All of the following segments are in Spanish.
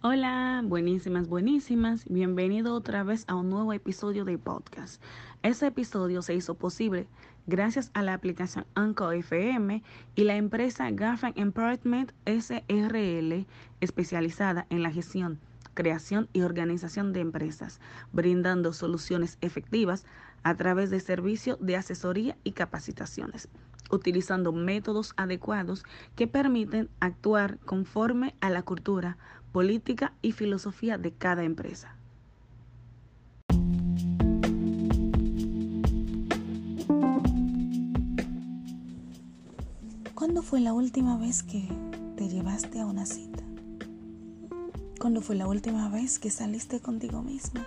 Hola, buenísimas, buenísimas. Bienvenido otra vez a un nuevo episodio de podcast. Este episodio se hizo posible gracias a la aplicación Anchor FM y la empresa Gaffan Empowerment SRL, especializada en la gestión, creación y organización de empresas, brindando soluciones efectivas a través de servicios de asesoría y capacitaciones utilizando métodos adecuados que permiten actuar conforme a la cultura, política y filosofía de cada empresa. ¿Cuándo fue la última vez que te llevaste a una cita? ¿Cuándo fue la última vez que saliste contigo misma?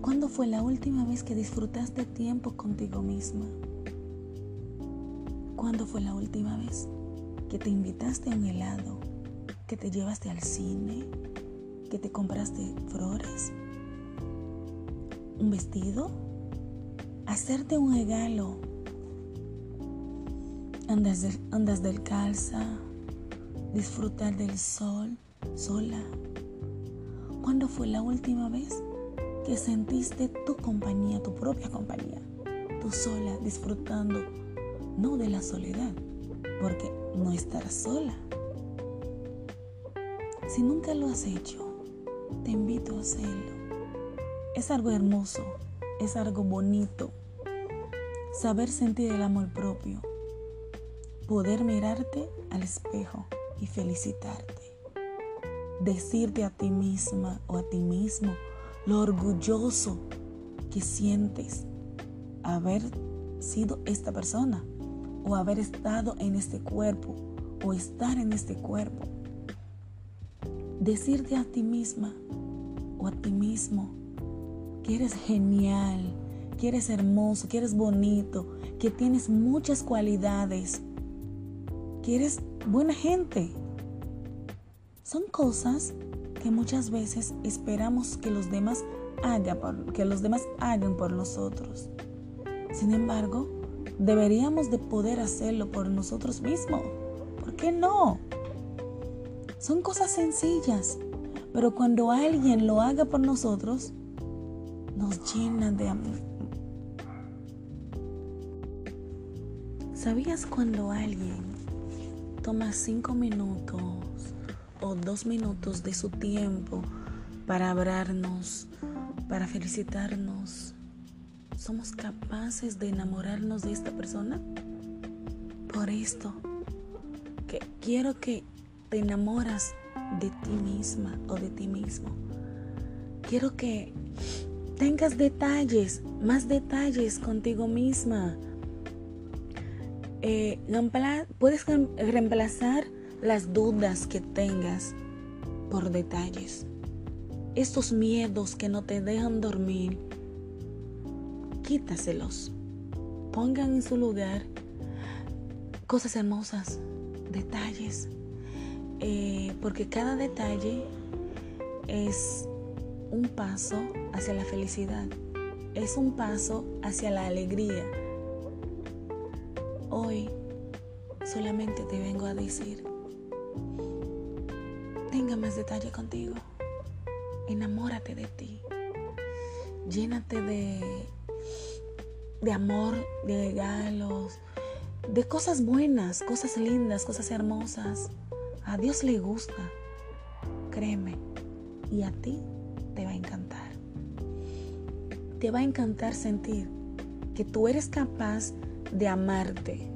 ¿Cuándo fue la última vez que disfrutaste tiempo contigo misma? ¿Cuándo fue la última vez que te invitaste a un helado que te llevaste al cine, que te compraste flores, un vestido, hacerte un regalo, andas, del, andas del calza, disfrutar del sol sola. ¿Cuándo fue la última vez que sentiste tu compañía, tu propia compañía, tú sola, disfrutando no de la soledad, porque no estarás sola, si nunca lo has hecho, te invito a hacerlo. Es algo hermoso, es algo bonito. Saber sentir el amor propio. Poder mirarte al espejo y felicitarte. Decirte a ti misma o a ti mismo lo orgulloso que sientes haber sido esta persona o haber estado en este cuerpo o estar en este cuerpo decirte a ti misma o a ti mismo que eres genial, que eres hermoso, que eres bonito, que tienes muchas cualidades, que eres buena gente. Son cosas que muchas veces esperamos que los demás hagan por, que los demás hagan por nosotros. Sin embargo, deberíamos de poder hacerlo por nosotros mismos. ¿Por qué no? Son cosas sencillas, pero cuando alguien lo haga por nosotros, nos llena de amor. ¿Sabías cuando alguien toma cinco minutos o dos minutos de su tiempo para hablarnos, para felicitarnos? ¿Somos capaces de enamorarnos de esta persona? Por esto, que quiero que te enamoras de ti misma o de ti mismo. Quiero que tengas detalles, más detalles contigo misma. Eh, puedes reemplazar las dudas que tengas por detalles. Estos miedos que no te dejan dormir, quítaselos. Pongan en su lugar cosas hermosas, detalles eh, porque cada detalle es un paso hacia la felicidad, es un paso hacia la alegría. Hoy solamente te vengo a decir, tenga más detalle contigo, enamórate de ti, llénate de, de amor, de regalos, de cosas buenas, cosas lindas, cosas hermosas. A Dios le gusta, créeme, y a ti te va a encantar. Te va a encantar sentir que tú eres capaz de amarte,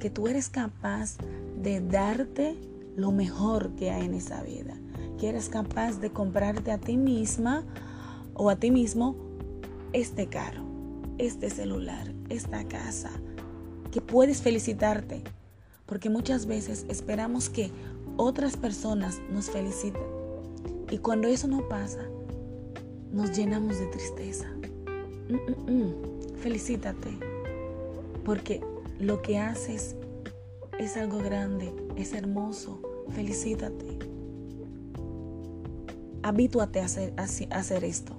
que tú eres capaz de darte lo mejor que hay en esa vida, que eres capaz de comprarte a ti misma o a ti mismo este carro, este celular, esta casa, que puedes felicitarte, porque muchas veces esperamos que otras personas nos felicitan. Y cuando eso no pasa, nos llenamos de tristeza. Mm, mm, mm. Felicítate, porque lo que haces es algo grande, es hermoso. Felicítate. Hacer, a hacer esto.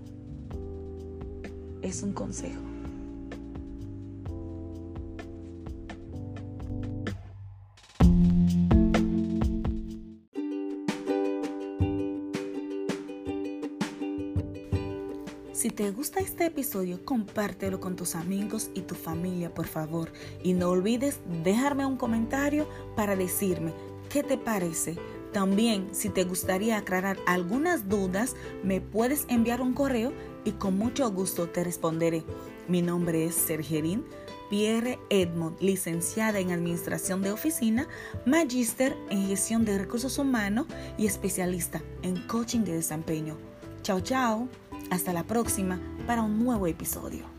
Es un consejo. Si te gusta este episodio, compártelo con tus amigos y tu familia, por favor. Y no olvides dejarme un comentario para decirme qué te parece. También, si te gustaría aclarar algunas dudas, me puedes enviar un correo y con mucho gusto te responderé. Mi nombre es Sergerín Pierre Edmond, licenciada en Administración de Oficina, magíster en Gestión de Recursos Humanos y especialista en Coaching de Desempeño. Chao, chao. Hasta la próxima para un nuevo episodio.